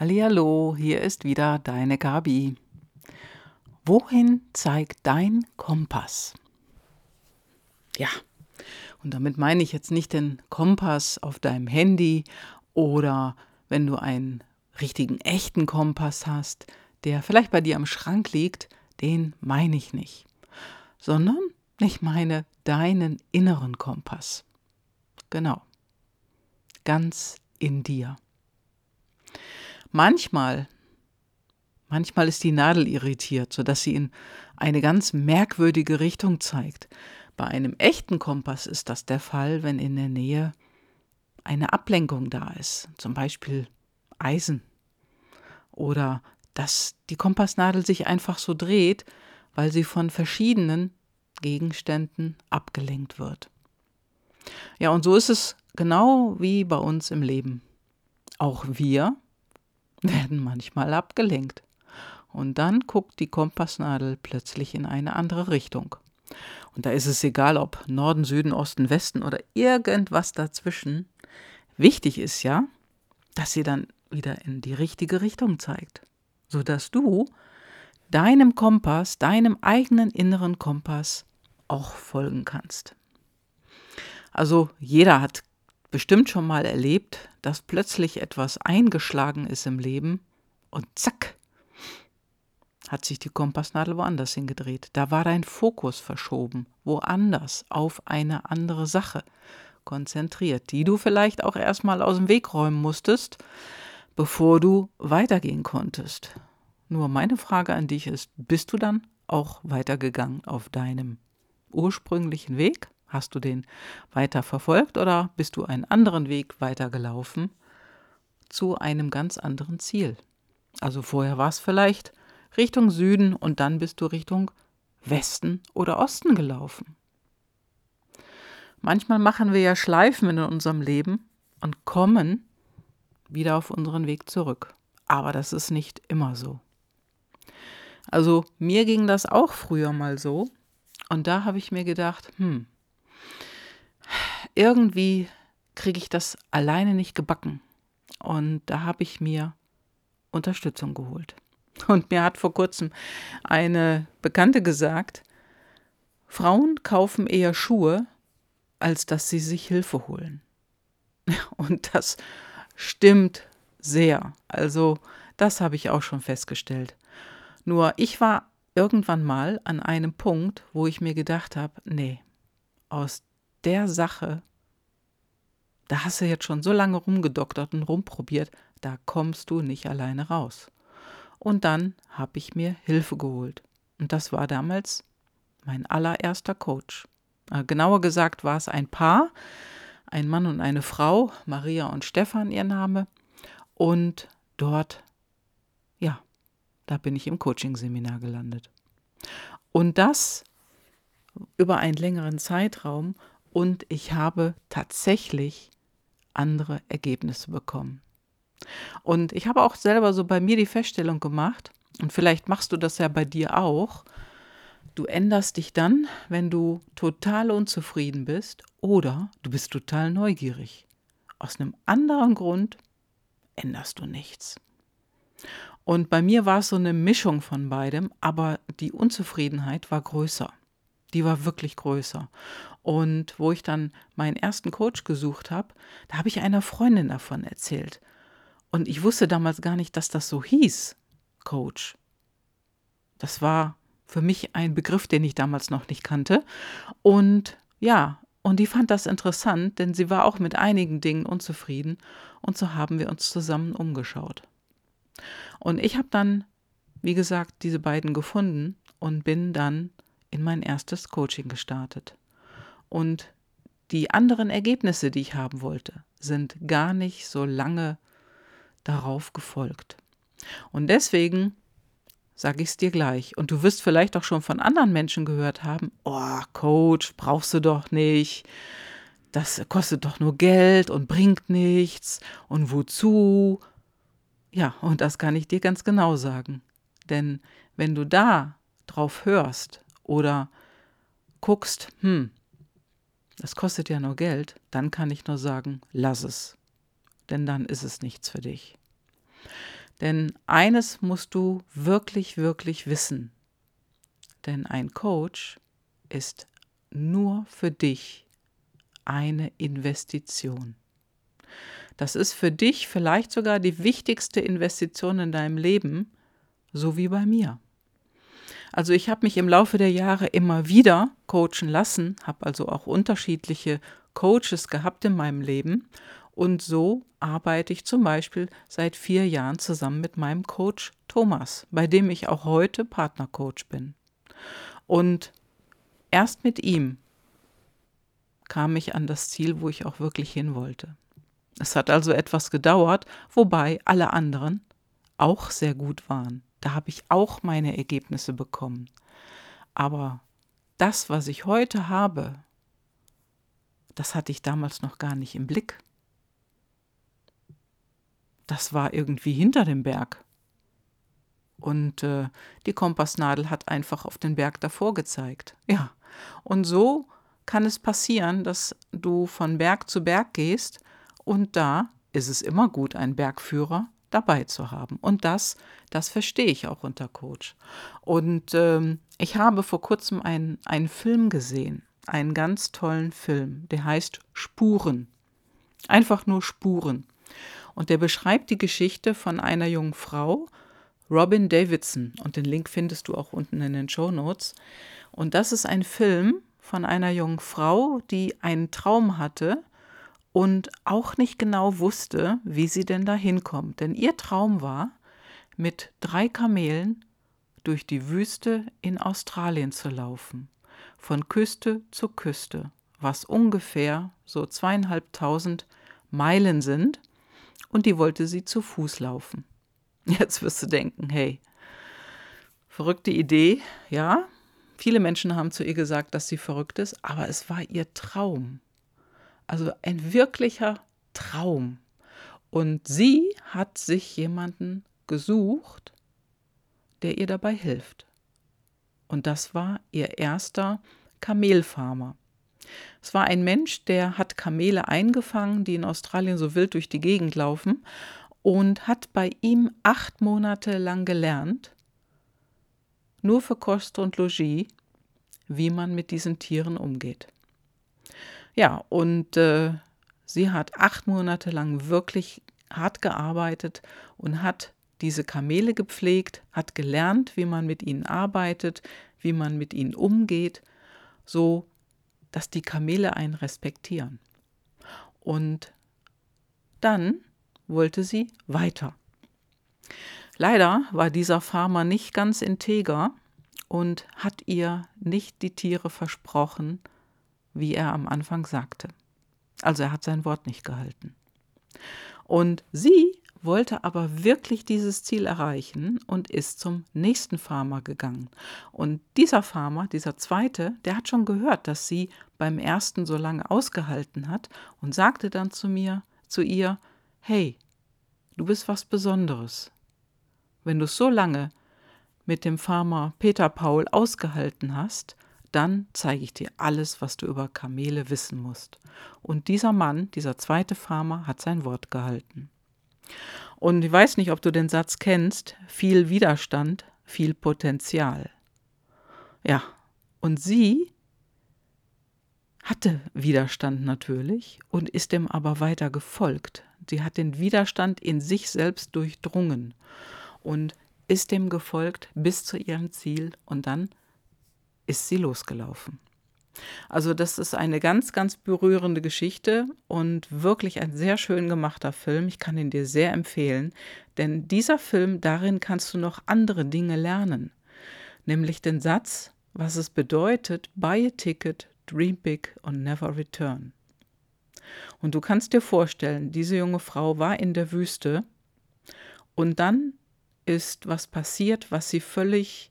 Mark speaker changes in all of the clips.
Speaker 1: Hallihallo, hier ist wieder deine Gabi. Wohin zeigt dein Kompass? Ja, und damit meine ich jetzt nicht den Kompass auf deinem Handy oder wenn du einen richtigen echten Kompass hast, der vielleicht bei dir am Schrank liegt, den meine ich nicht, sondern ich meine deinen inneren Kompass. Genau. Ganz in dir. Manchmal, manchmal ist die Nadel irritiert, sodass sie in eine ganz merkwürdige Richtung zeigt. Bei einem echten Kompass ist das der Fall, wenn in der Nähe eine Ablenkung da ist, zum Beispiel Eisen oder dass die Kompassnadel sich einfach so dreht, weil sie von verschiedenen Gegenständen abgelenkt wird. Ja, und so ist es genau wie bei uns im Leben. Auch wir werden manchmal abgelenkt. Und dann guckt die Kompassnadel plötzlich in eine andere Richtung. Und da ist es egal, ob Norden, Süden, Osten, Westen oder irgendwas dazwischen. Wichtig ist ja, dass sie dann wieder in die richtige Richtung zeigt, sodass du deinem Kompass, deinem eigenen inneren Kompass auch folgen kannst. Also jeder hat bestimmt schon mal erlebt, dass plötzlich etwas eingeschlagen ist im Leben und zack, hat sich die Kompassnadel woanders hingedreht. Da war dein Fokus verschoben, woanders, auf eine andere Sache konzentriert, die du vielleicht auch erstmal aus dem Weg räumen musstest, bevor du weitergehen konntest. Nur meine Frage an dich ist, bist du dann auch weitergegangen auf deinem ursprünglichen Weg? Hast du den weiter verfolgt oder bist du einen anderen Weg weitergelaufen zu einem ganz anderen Ziel? Also vorher war es vielleicht Richtung Süden und dann bist du Richtung Westen oder Osten gelaufen. Manchmal machen wir ja Schleifen in unserem Leben und kommen wieder auf unseren Weg zurück. Aber das ist nicht immer so. Also mir ging das auch früher mal so. Und da habe ich mir gedacht, hm, irgendwie kriege ich das alleine nicht gebacken. Und da habe ich mir Unterstützung geholt. Und mir hat vor kurzem eine Bekannte gesagt, Frauen kaufen eher Schuhe, als dass sie sich Hilfe holen. Und das stimmt sehr. Also das habe ich auch schon festgestellt. Nur ich war irgendwann mal an einem Punkt, wo ich mir gedacht habe, nee, aus der Sache, da hast du jetzt schon so lange rumgedoktert und rumprobiert, da kommst du nicht alleine raus. Und dann habe ich mir Hilfe geholt. Und das war damals mein allererster Coach. Äh, genauer gesagt war es ein Paar, ein Mann und eine Frau, Maria und Stefan ihr Name. Und dort, ja, da bin ich im Coaching-Seminar gelandet. Und das über einen längeren Zeitraum und ich habe tatsächlich andere Ergebnisse bekommen. Und ich habe auch selber so bei mir die Feststellung gemacht, und vielleicht machst du das ja bei dir auch, du änderst dich dann, wenn du total unzufrieden bist oder du bist total neugierig. Aus einem anderen Grund änderst du nichts. Und bei mir war es so eine Mischung von beidem, aber die Unzufriedenheit war größer. Die war wirklich größer. Und wo ich dann meinen ersten Coach gesucht habe, da habe ich einer Freundin davon erzählt. Und ich wusste damals gar nicht, dass das so hieß, Coach. Das war für mich ein Begriff, den ich damals noch nicht kannte. Und ja, und die fand das interessant, denn sie war auch mit einigen Dingen unzufrieden. Und so haben wir uns zusammen umgeschaut. Und ich habe dann, wie gesagt, diese beiden gefunden und bin dann in mein erstes Coaching gestartet. Und die anderen Ergebnisse, die ich haben wollte, sind gar nicht so lange darauf gefolgt. Und deswegen sage ich es dir gleich. Und du wirst vielleicht auch schon von anderen Menschen gehört haben, oh, Coach, brauchst du doch nicht. Das kostet doch nur Geld und bringt nichts. Und wozu? Ja, und das kann ich dir ganz genau sagen. Denn wenn du da drauf hörst oder guckst, hm, das kostet ja nur Geld, dann kann ich nur sagen, lass es. Denn dann ist es nichts für dich. Denn eines musst du wirklich, wirklich wissen. Denn ein Coach ist nur für dich eine Investition. Das ist für dich vielleicht sogar die wichtigste Investition in deinem Leben, so wie bei mir. Also ich habe mich im Laufe der Jahre immer wieder coachen lassen, habe also auch unterschiedliche Coaches gehabt in meinem Leben und so arbeite ich zum Beispiel seit vier Jahren zusammen mit meinem Coach Thomas, bei dem ich auch heute Partnercoach bin. Und erst mit ihm kam ich an das Ziel, wo ich auch wirklich hin wollte. Es hat also etwas gedauert, wobei alle anderen auch sehr gut waren. Da habe ich auch meine Ergebnisse bekommen. Aber das, was ich heute habe, das hatte ich damals noch gar nicht im Blick. Das war irgendwie hinter dem Berg. Und äh, die Kompassnadel hat einfach auf den Berg davor gezeigt. Ja, und so kann es passieren, dass du von Berg zu Berg gehst und da ist es immer gut, einen Bergführer dabei zu haben. Und das, das verstehe ich auch unter Coach. Und ähm, ich habe vor kurzem einen, einen Film gesehen, einen ganz tollen Film, der heißt Spuren. Einfach nur Spuren. Und der beschreibt die Geschichte von einer jungen Frau, Robin Davidson. Und den Link findest du auch unten in den Show Notes. Und das ist ein Film von einer jungen Frau, die einen Traum hatte, und auch nicht genau wusste, wie sie denn da hinkommt. Denn ihr Traum war, mit drei Kamelen durch die Wüste in Australien zu laufen, von Küste zu Küste, was ungefähr so zweieinhalbtausend Meilen sind, und die wollte sie zu Fuß laufen. Jetzt wirst du denken, hey, verrückte Idee, ja. Viele Menschen haben zu ihr gesagt, dass sie verrückt ist, aber es war ihr Traum. Also ein wirklicher Traum. Und sie hat sich jemanden gesucht, der ihr dabei hilft. Und das war ihr erster Kamelfarmer. Es war ein Mensch, der hat Kamele eingefangen, die in Australien so wild durch die Gegend laufen, und hat bei ihm acht Monate lang gelernt, nur für Kost und Logis, wie man mit diesen Tieren umgeht. Ja, und äh, sie hat acht Monate lang wirklich hart gearbeitet und hat diese Kamele gepflegt, hat gelernt, wie man mit ihnen arbeitet, wie man mit ihnen umgeht, so dass die Kamele einen respektieren. Und dann wollte sie weiter. Leider war dieser Farmer nicht ganz integer und hat ihr nicht die Tiere versprochen, wie er am Anfang sagte. Also er hat sein Wort nicht gehalten. Und sie wollte aber wirklich dieses Ziel erreichen und ist zum nächsten Farmer gegangen. Und dieser Farmer, dieser zweite, der hat schon gehört, dass sie beim ersten so lange ausgehalten hat und sagte dann zu mir, zu ihr, hey, du bist was Besonderes. Wenn du so lange mit dem Farmer Peter Paul ausgehalten hast, dann zeige ich dir alles, was du über Kamele wissen musst. Und dieser Mann, dieser zweite Farmer, hat sein Wort gehalten. Und ich weiß nicht, ob du den Satz kennst, viel Widerstand, viel Potenzial. Ja, und sie hatte Widerstand natürlich und ist dem aber weiter gefolgt. Sie hat den Widerstand in sich selbst durchdrungen und ist dem gefolgt bis zu ihrem Ziel und dann ist sie losgelaufen. Also das ist eine ganz, ganz berührende Geschichte und wirklich ein sehr schön gemachter Film. Ich kann ihn dir sehr empfehlen, denn dieser Film, darin kannst du noch andere Dinge lernen, nämlich den Satz, was es bedeutet, buy a ticket, dream big and never return. Und du kannst dir vorstellen, diese junge Frau war in der Wüste und dann ist was passiert, was sie völlig,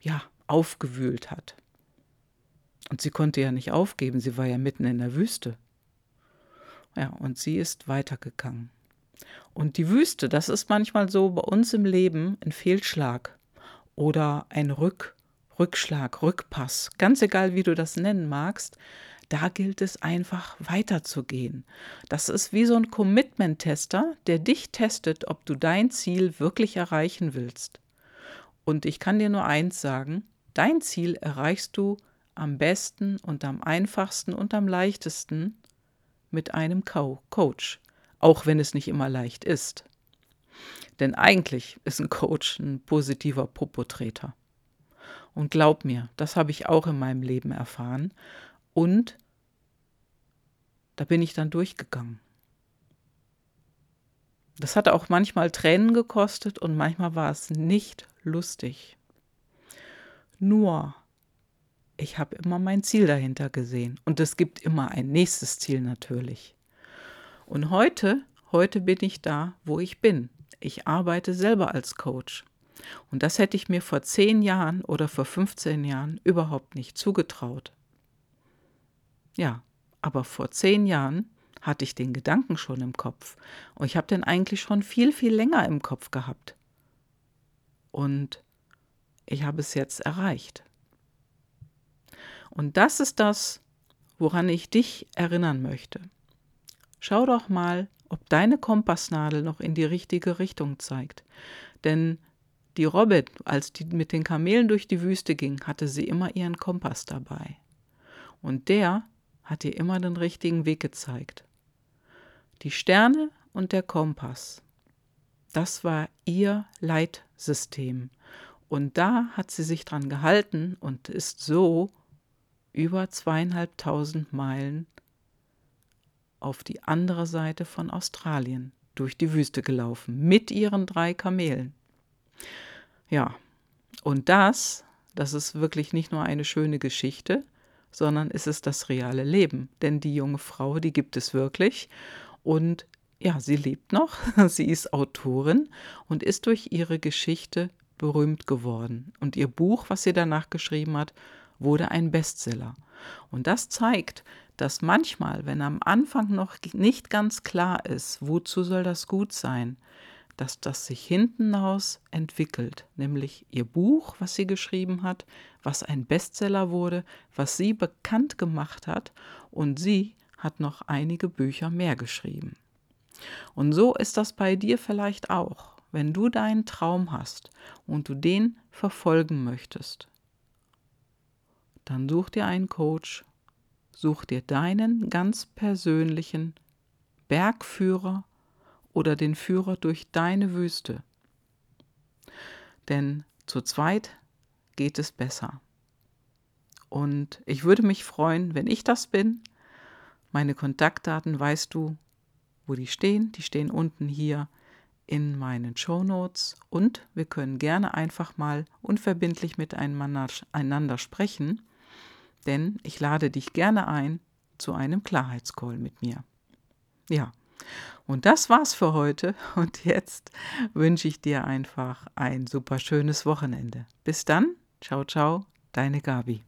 Speaker 1: ja, aufgewühlt hat. Und sie konnte ja nicht aufgeben, sie war ja mitten in der Wüste. Ja, und sie ist weitergegangen. Und die Wüste, das ist manchmal so bei uns im Leben ein Fehlschlag oder ein Rück, Rückschlag, Rückpass, ganz egal wie du das nennen magst, da gilt es einfach weiterzugehen. Das ist wie so ein Commitment-Tester, der dich testet, ob du dein Ziel wirklich erreichen willst. Und ich kann dir nur eins sagen, dein Ziel erreichst du am besten und am einfachsten und am leichtesten mit einem Co Coach, auch wenn es nicht immer leicht ist. Denn eigentlich ist ein Coach ein positiver Popotreter. Und glaub mir, das habe ich auch in meinem Leben erfahren. Und da bin ich dann durchgegangen. Das hat auch manchmal Tränen gekostet und manchmal war es nicht lustig. Nur, ich habe immer mein Ziel dahinter gesehen und es gibt immer ein nächstes Ziel natürlich. Und heute, heute bin ich da, wo ich bin. Ich arbeite selber als Coach. Und das hätte ich mir vor zehn Jahren oder vor 15 Jahren überhaupt nicht zugetraut. Ja, aber vor zehn Jahren hatte ich den Gedanken schon im Kopf. Und ich habe den eigentlich schon viel, viel länger im Kopf gehabt. Und ich habe es jetzt erreicht. Und das ist das, woran ich dich erinnern möchte. Schau doch mal, ob deine Kompassnadel noch in die richtige Richtung zeigt. Denn die Robin, als die mit den Kamelen durch die Wüste ging, hatte sie immer ihren Kompass dabei. Und der hat ihr immer den richtigen Weg gezeigt. Die Sterne und der Kompass, das war ihr Leitsystem. Und da hat sie sich dran gehalten und ist so über zweieinhalbtausend Meilen auf die andere Seite von Australien durch die Wüste gelaufen mit ihren drei Kamelen. Ja, und das, das ist wirklich nicht nur eine schöne Geschichte, sondern es ist das reale Leben. Denn die junge Frau, die gibt es wirklich. Und ja, sie lebt noch. Sie ist Autorin und ist durch ihre Geschichte berühmt geworden. Und ihr Buch, was sie danach geschrieben hat, wurde ein Bestseller. Und das zeigt, dass manchmal, wenn am Anfang noch nicht ganz klar ist, wozu soll das gut sein, dass das sich hinten raus entwickelt, nämlich ihr Buch, was sie geschrieben hat, was ein Bestseller wurde, was sie bekannt gemacht hat und sie hat noch einige Bücher mehr geschrieben. Und so ist das bei dir vielleicht auch, wenn du deinen Traum hast und du den verfolgen möchtest. Dann such dir einen Coach, such dir deinen ganz persönlichen Bergführer oder den Führer durch deine Wüste. Denn zu zweit geht es besser. Und ich würde mich freuen, wenn ich das bin. Meine Kontaktdaten weißt du, wo die stehen. Die stehen unten hier in meinen Show Notes und wir können gerne einfach mal unverbindlich miteinander sprechen, denn ich lade dich gerne ein zu einem Klarheitscall mit mir. Ja, und das war's für heute und jetzt wünsche ich dir einfach ein super schönes Wochenende. Bis dann, ciao, ciao, deine Gabi.